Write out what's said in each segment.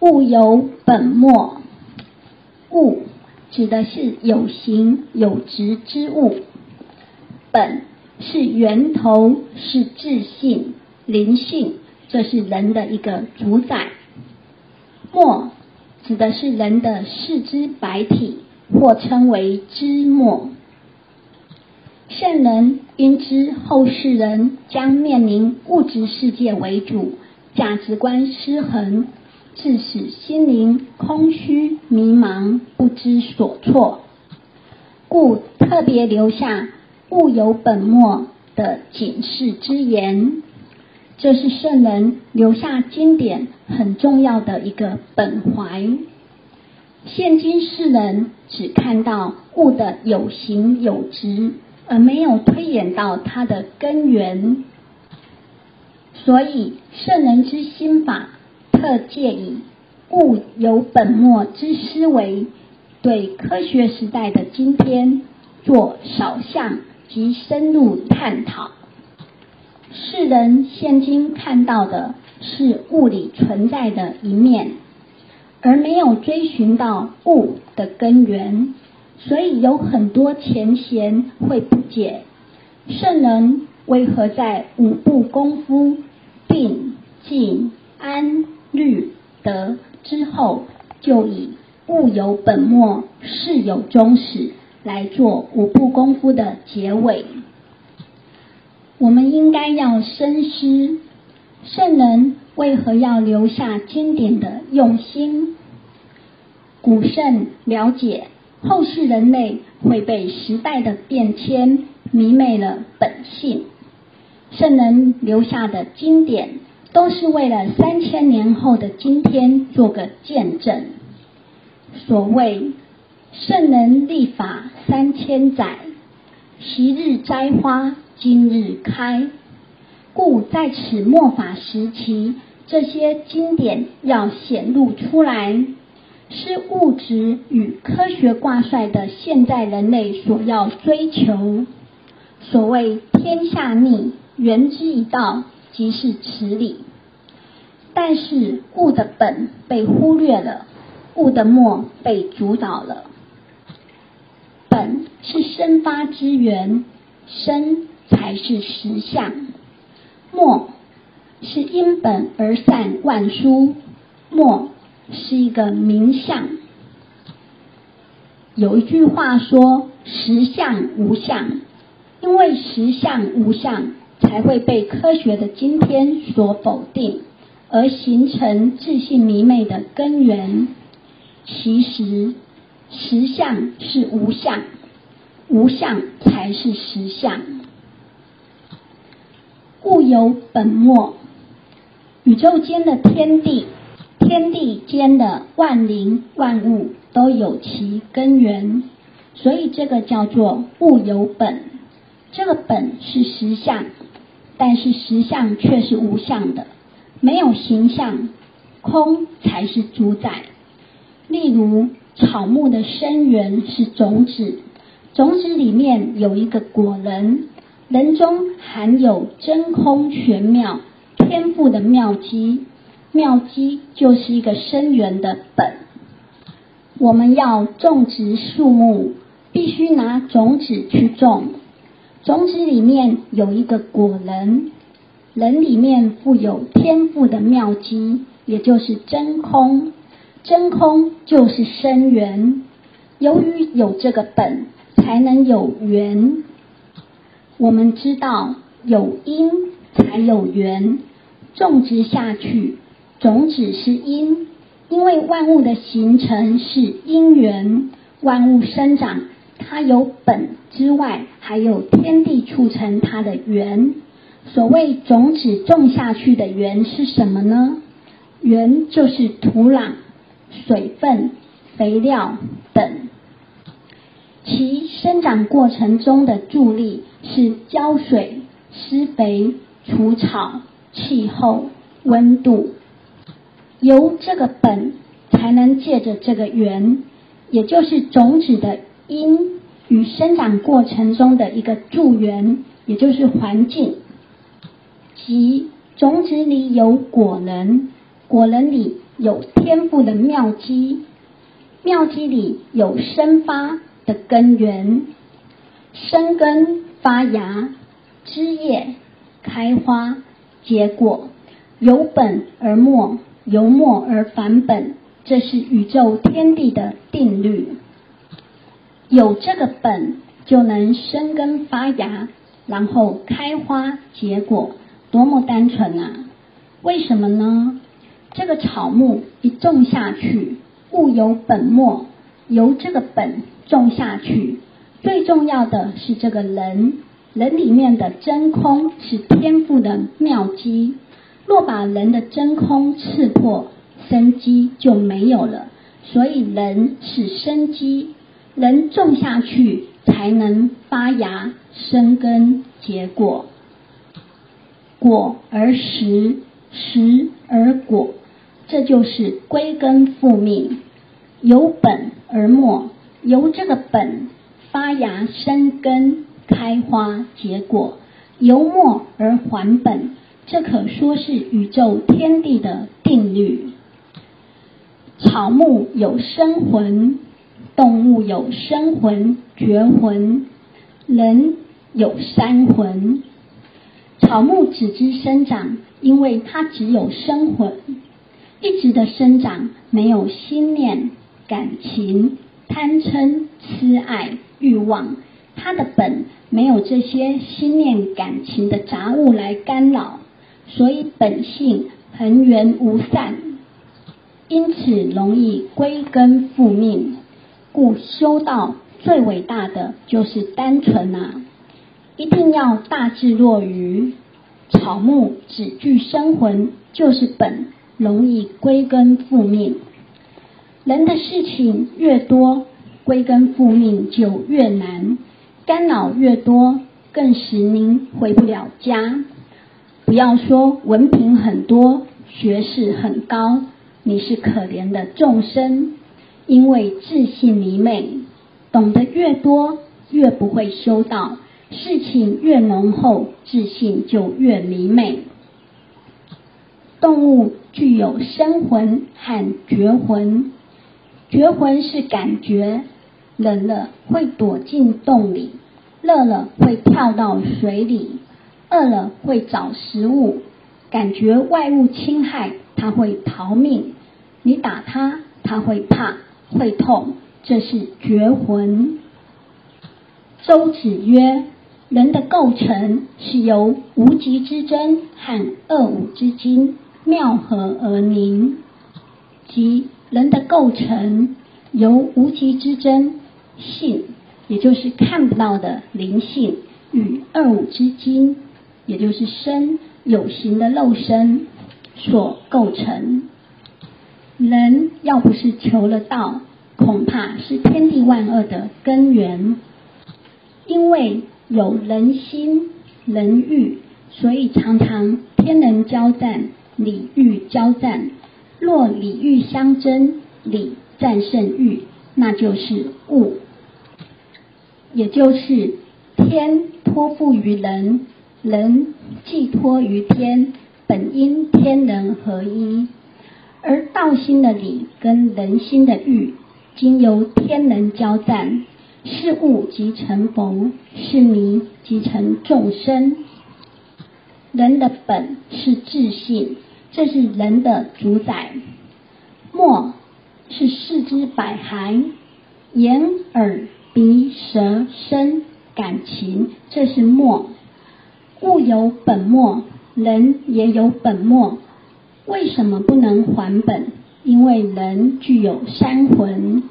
物有本末，物指的是有形有质之物，本是源头，是自信、灵性，这是人的一个主宰。末指的是人的四肢百体，或称为肢末。圣人因知后世人将面临物质世界为主，价值观失衡，致使心灵空虚迷茫，不知所措，故特别留下“物有本末”的警示之言。这是圣人留下经典很重要的一个本怀。现今世人只看到物的有形有质。而没有推演到它的根源，所以圣人之心法特借以物有本末之思维，对科学时代的今天做少项及深入探讨。世人现今看到的是物理存在的一面，而没有追寻到物的根源。所以有很多前贤会不解，圣人为何在五步功夫定、静、安、律德之后，就以物有本末，事有终始来做五步功夫的结尾？我们应该要深思，圣人为何要留下经典的用心？古圣了解。后世人类会被时代的变迁迷昧了本性，圣人留下的经典都是为了三千年后的今天做个见证。所谓圣人立法三千载，昔日摘花今日开，故在此末法时期，这些经典要显露出来。是物质与科学挂帅的现代人类所要追求。所谓天下逆，原之一道，即是此理。但是物的本被忽略了，物的末被主导了。本是生发之源，生才是实相；末是因本而散万殊，末。是一个名相。有一句话说：“实相无相”，因为实相无相，才会被科学的今天所否定，而形成自信迷昧的根源。其实，实相是无相，无相才是实相。物有本末，宇宙间的天地。天地间的万灵万物都有其根源，所以这个叫做物有本。这个本是实相，但是实相却是无相的，没有形象，空才是主宰。例如草木的生源是种子，种子里面有一个果仁，仁中含有真空玄妙天赋的妙机。妙机就是一个生源的本。我们要种植树木，必须拿种子去种。种子里面有一个果仁，人里面富有天赋的妙机，也就是真空。真空就是生源。由于有这个本，才能有缘。我们知道有因才有缘，种植下去。种子是因，因为万物的形成是因缘，万物生长它有本之外，还有天地促成它的缘。所谓种子种下去的缘是什么呢？缘就是土壤、水分、肥料等，其生长过程中的助力是浇水、施肥、除草、气候、温度。由这个本，才能借着这个缘，也就是种子的因与生长过程中的一个助缘，也就是环境。即种子里有果仁，果仁里有天赋的妙机，妙机里有生发的根源，生根发芽，枝叶开花结果，由本而末，由末而返本，这是宇宙天地的定律。有这个本，就能生根发芽，然后开花结果，多么单纯啊！为什么呢？这个草木一种下去，物有本末，由这个本种下去。最重要的是这个人，人里面的真空是天赋的妙机。若把人的真空刺破，生机就没有了。所以人是生机。人种下去，才能发芽、生根、结果。果而实，实而果，这就是归根复命。由本而末，由这个本发芽、生根、开花、结果；由末而还本，这可说是宇宙天地的定律。草木有生魂。动物有生魂、绝魂，人有三魂。草木只知生长，因为它只有生魂，一直的生长，没有心念、感情、贪嗔、痴爱、欲望。它的本没有这些心念、感情的杂物来干扰，所以本性恒源无散，因此容易归根复命。故修道最伟大的就是单纯啊！一定要大智若愚。草木只具生魂，就是本，容易归根复命。人的事情越多，归根复命就越难，干扰越多，更使您回不了家。不要说文凭很多，学识很高，你是可怜的众生。因为自信迷昧，懂得越多越不会修道，事情越浓厚，自信就越迷昧。动物具有生魂和觉魂，觉魂是感觉，冷了会躲进洞里，热了会跳到水里，饿了会找食物，感觉外物侵害，它会逃命。你打它，它会怕。会痛，这是绝魂。周子曰：人的构成是由无极之真和二五之精妙合而凝，即人的构成由无极之真性，也就是看不到的灵性，与二五之精，也就是身有形的肉身所构成。人要不是求了道，恐怕是天地万恶的根源。因为有人心、人欲，所以常常天人交战、理欲交战。若理欲相争，理战胜欲，那就是物，也就是天托付于人，人寄托于天，本应天人合一。而道心的理跟人心的欲，经由天人交战，是物即成佛，是迷即成众生。人的本是自信，这是人的主宰。末是四肢百骸，眼耳鼻舌身感情，这是末。物有本末，人也有本末。为什么不能还本？因为人具有三魂，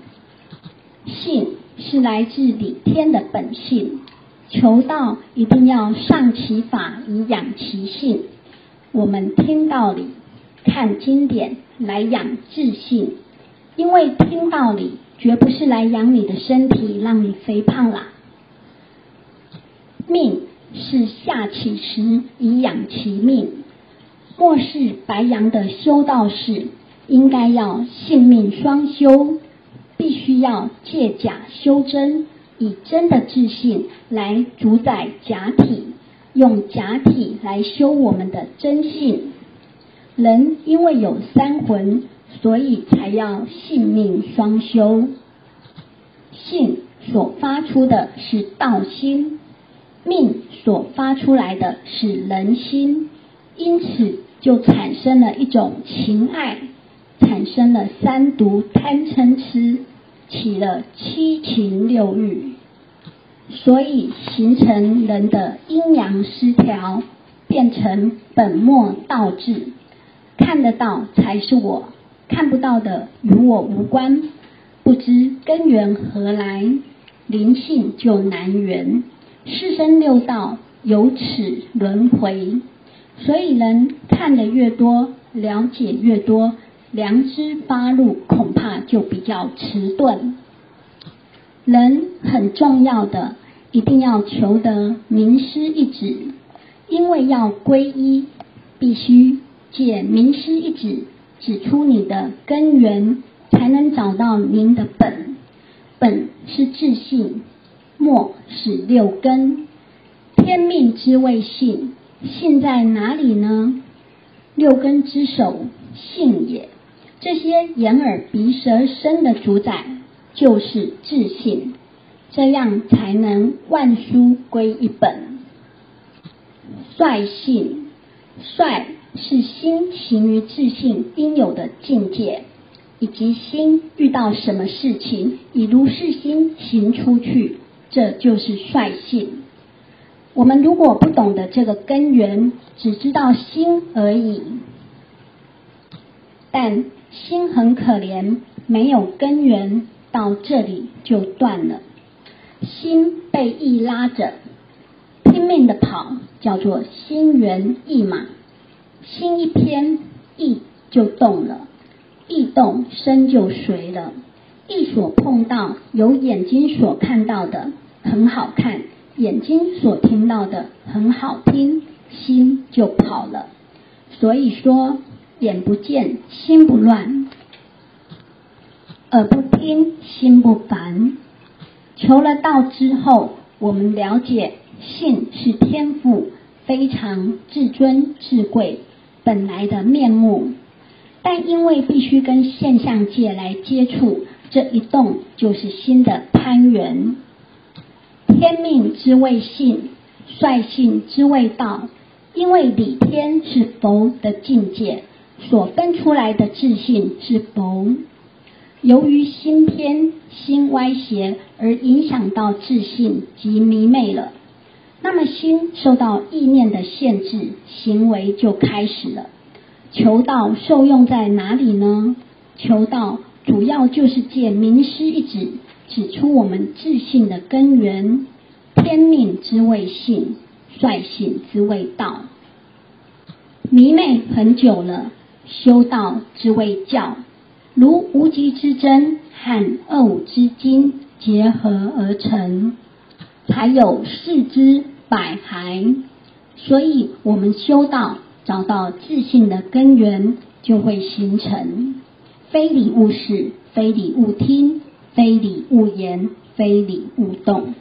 性是来自理天的本性。求道一定要上其法以养其性。我们听道理、看经典来养自信，因为听道理绝不是来养你的身体，让你肥胖啦。命是下其时以养其命。末世白羊的修道士，应该要性命双修，必须要借假修真，以真的自信来主宰假体，用假体来修我们的真性。人因为有三魂，所以才要性命双修。性所发出的是道心，命所发出来的是人心，因此就产生了一种情爱，产生了三毒贪嗔痴，起了七情六欲，所以形成人的阴阳失调，变成本末倒置。看得到才是我，看不到的与我无关。不知根源何来，灵性就难圆。四生六道由此轮回，所以人看得越多，了解越多，良知发露恐怕就比较迟钝。人很重要的，一定要求得名师一指，因为要皈依，必须借名师一指，指出你的根源。才能找到您的本，本是自信，末是六根，天命之谓性，性在哪里呢？六根之首，性也。这些眼耳鼻舌身的主宰，就是自信，这样才能万书归一本。率性，率是心行于自信应有的境界。以及心遇到什么事情，以如是心行出去，这就是率性。我们如果不懂得这个根源，只知道心而已，但心很可怜，没有根源，到这里就断了。心被意拉着，拼命的跑，叫做心猿意马。心一偏，意就动了。意动身就随了，意所碰到有眼睛所看到的很好看，眼睛所听到的很好听，心就跑了。所以说，眼不见心不乱，耳不听心不烦。求了道之后，我们了解性是天赋，非常至尊至贵，本来的面目。但因为必须跟现象界来接触，这一动就是心的攀缘。天命之谓性，率性之谓道。因为理天是佛的境界，所分出来的自信是佛。由于心偏、心歪斜而影响到自信及迷昧了，那么心受到意念的限制，行为就开始了。求道受用在哪里呢？求道主要就是借名师一指，指出我们自信的根源。天命之谓性，率性之谓道。迷昧很久了，修道之谓教。如无极之真和二五之精结合而成，才有四之百骸。所以我们修道。找到自信的根源，就会形成非礼勿视，非礼勿听，非礼勿言，非礼勿动。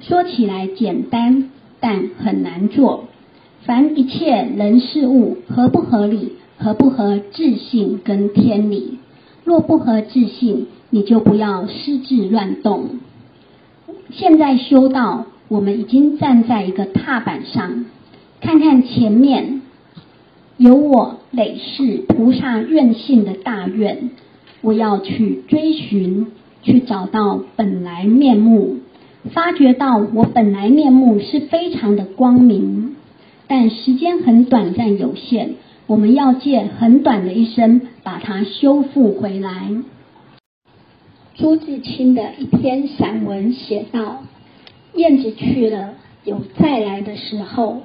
说起来简单，但很难做。凡一切人事物合不合理，合不合自信跟天理。若不合自信，你就不要私自乱动。现在修道，我们已经站在一个踏板上。看看前面，有我累世菩萨愿性的大愿，我要去追寻，去找到本来面目，发觉到我本来面目是非常的光明，但时间很短暂有限，我们要借很短的一生把它修复回来。朱自清的一篇散文写道：“燕子去了，有再来的时候。”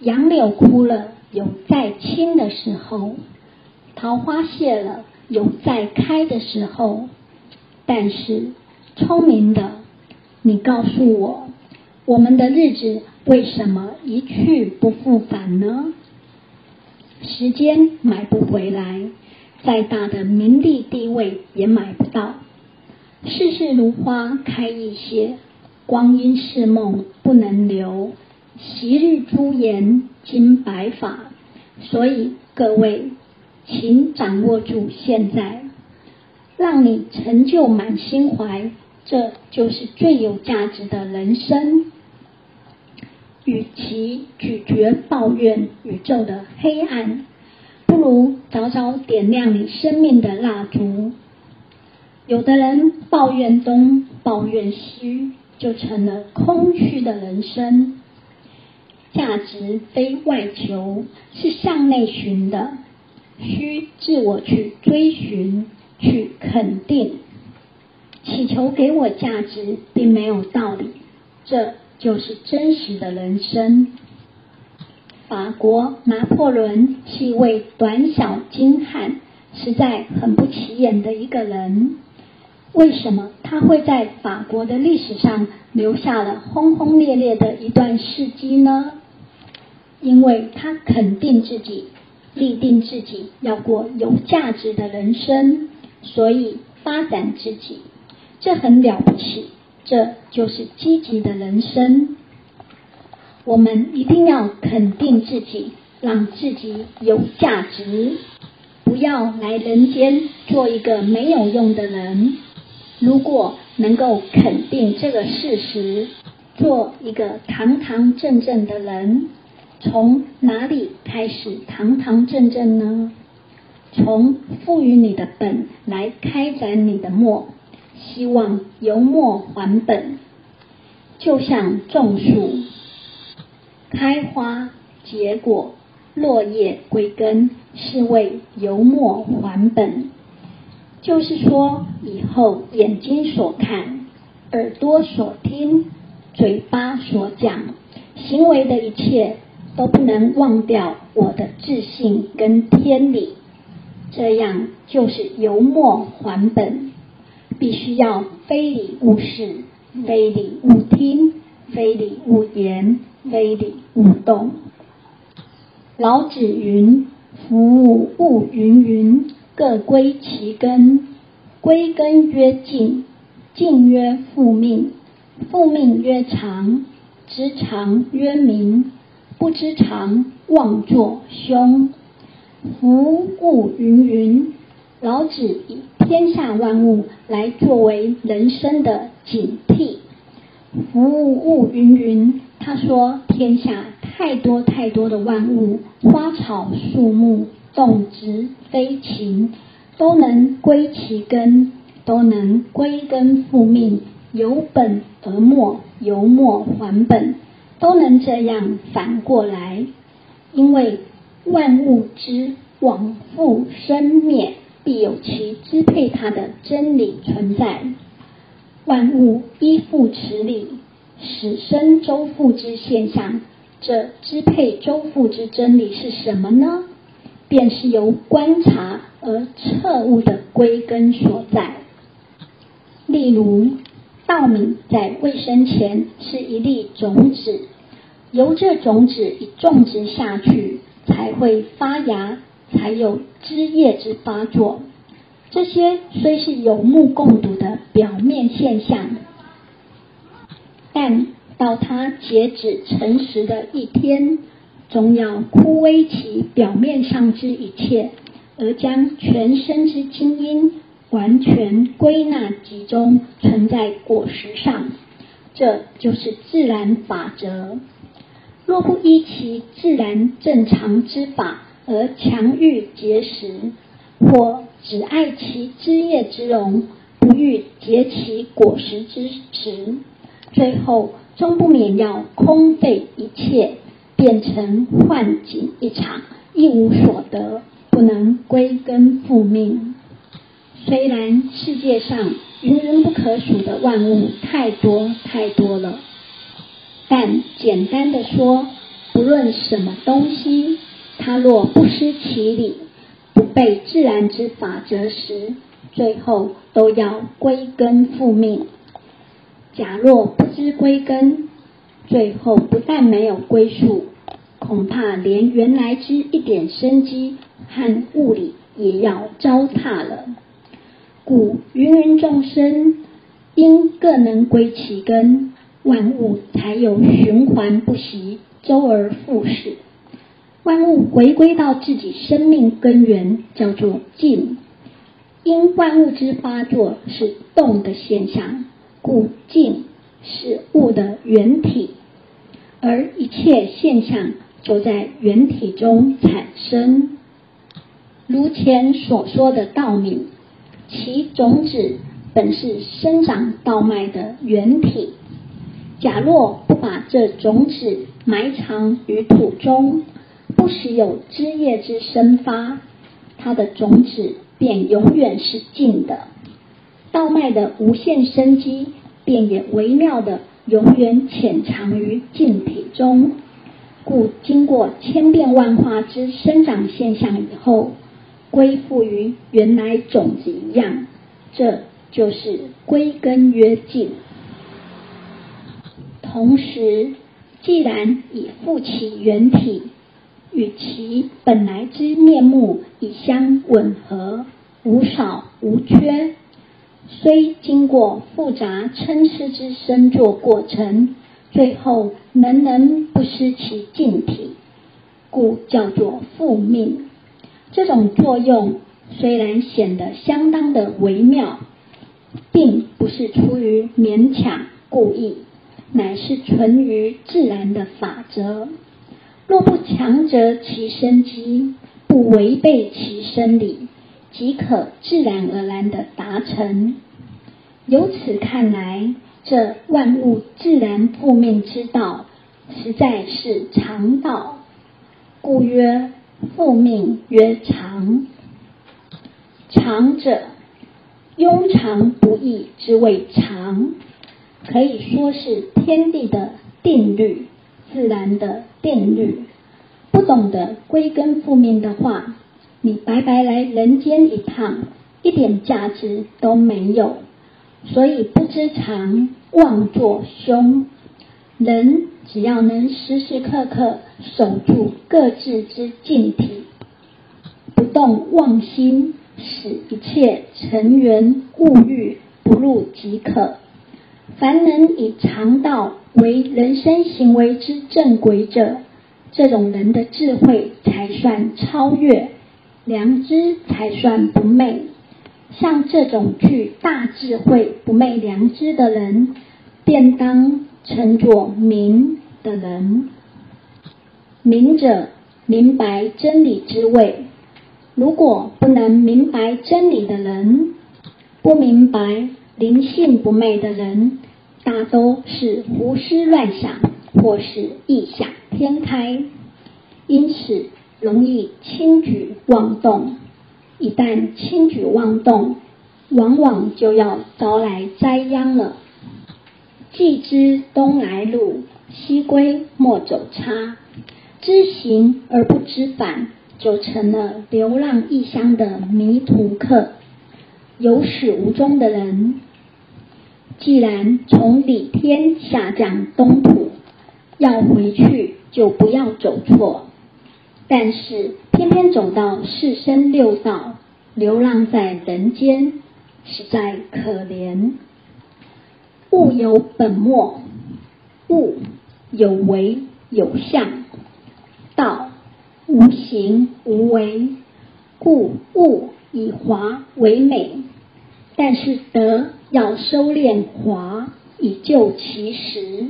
杨柳枯了，有再青的时候；桃花谢了，有再开的时候。但是，聪明的，你告诉我，我们的日子为什么一去不复返呢？时间买不回来，再大的名利地位也买不到。世事如花开一些，光阴似梦不能留。昔日朱颜今白发，所以各位，请掌握住现在，让你成就满心怀，这就是最有价值的人生。与其咀嚼抱怨宇宙的黑暗，不如早早点亮你生命的蜡烛。有的人抱怨东，抱怨西，就成了空虚的人生。价值非外求，是向内寻的，需自我去追寻、去肯定。祈求给我价值，并没有道理。这。就是真实的人生。法国拿破仑是一位短小精悍、实在很不起眼的一个人。为什么他会在法国的历史上留下了轰轰烈烈的一段事迹呢？因为他肯定自己，立定自己要过有价值的人生，所以发展自己，这很了不起。这就是积极的人生。我们一定要肯定自己，让自己有价值，不要来人间做一个没有用的人。如果能够肯定这个事实，做一个堂堂正正的人，从哪里开始堂堂正正呢？从赋予你的本来开展你的末。希望由末还本，就像种树，开花结果，落叶归根，是为由末还本。就是说，以后眼睛所看，耳朵所听，嘴巴所讲，行为的一切，都不能忘掉我的自信跟天理。这样就是由末还本。必须要非礼勿视，非礼勿听，非礼勿言，非礼勿动。老子云：“夫物云云，各归其根。归根曰静，静曰复命，复命曰长，知常曰明，不知常，妄作凶。夫物芸芸。”老子以天下万物来作为人生的警惕，服务物云云。他说，天下太多太多的万物，花草树木、动植飞禽，都能归其根，都能归根复命，由本而末，由末还本，都能这样反过来。因为万物之往复生灭。必有其支配它的真理存在，万物依附此理，始生周复之现象。这支配周复之真理是什么呢？便是由观察而彻悟的归根所在。例如，稻米在未生前是一粒种子，由这种子一种植下去，才会发芽。才有枝叶之发作，这些虽是有目共睹的表面现象，但到它截止成实的一天，终要枯萎其表面上之一切，而将全身之精英完全归纳集中，存在果实上。这就是自然法则。若不依其自然正常之法，而强欲结实，或只爱其枝叶之荣，不欲结其果实之实，最后终不免要空费一切，变成幻境一场，一无所得，不能归根复命。虽然世界上云人不可数的万物太多太多了，但简单的说，不论什么东西。他若不失其理，不被自然之法则时，最后都要归根复命。假若不知归根，最后不但没有归宿，恐怕连原来之一点生机和物理也要糟蹋了。故芸芸众生因各能归其根，万物才有循环不息、周而复始。万物回归到自己生命根源，叫做静。因万物之发作是动的现象，故静是物的原体，而一切现象就在原体中产生。如前所说的稻米，其种子本是生长稻麦的原体。假若不把这种子埋藏于土中，不时有枝叶之生发，它的种子。便永远是静的，稻麦的无限生机便也微妙的永远潜藏于静体中，故经过千变万化之生长现象以后，归复于原来种子一样，这就是归根曰静。同时，既然已复其原体。与其本来之面目已相吻合，无少无缺，虽经过复杂参差之生作过程，最后仍能不失其静体，故叫做复命。这种作用虽然显得相当的微妙，并不是出于勉强故意，乃是存于自然的法则。若不强则其生机，不违背其生理，即可自然而然的达成。由此看来，这万物自然复命之道，实在是常道。故曰复命曰常。常者，庸常不易之谓常，可以说是天地的定律。自然的定律，不懂得归根复命的话，你白白来人间一趟，一点价值都没有。所以不知常，妄作凶。人只要能时时刻刻守住各自之静体，不动妄心，使一切尘缘物欲不入即可。凡能以常道。为人生行为之正轨者，这种人的智慧才算超越，良知才算不昧。像这种具大智慧、不昧良知的人，便当称作明的人。明者明白真理之味。如果不能明白真理的人，不明白灵性不昧的人。大都是胡思乱想，或是异想天开，因此容易轻举妄动。一旦轻举妄动，往往就要招来灾殃了。既知东来路，西归莫走差。知行而不知返，就成了流浪异乡的迷途客，有始无终的人。既然从里天下降东土，要回去就不要走错。但是偏偏走到四生六道，流浪在人间，实在可怜。物有本末，物有为有相，道无形无为，故物以华为美。但是德。要收敛华，以救其实。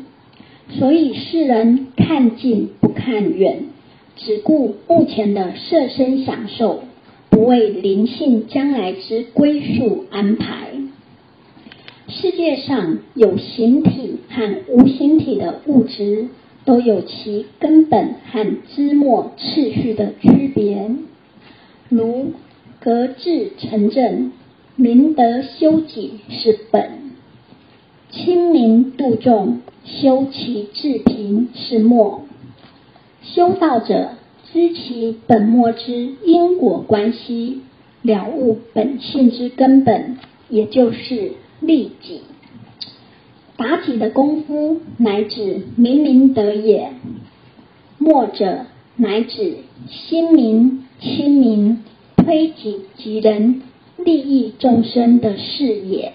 所以世人看近不看远，只顾目前的色身享受，不为灵性将来之归宿安排。世界上有形体和无形体的物质，都有其根本和枝末次序的区别，如格致成正。明德修己是本，亲民度众，修其治平是末。修道者知其本末之因果关系，了悟本性之根本，也就是利己。妲己的功夫乃指明明德也，末者乃指心明亲民，推己及人。利益众生的事业。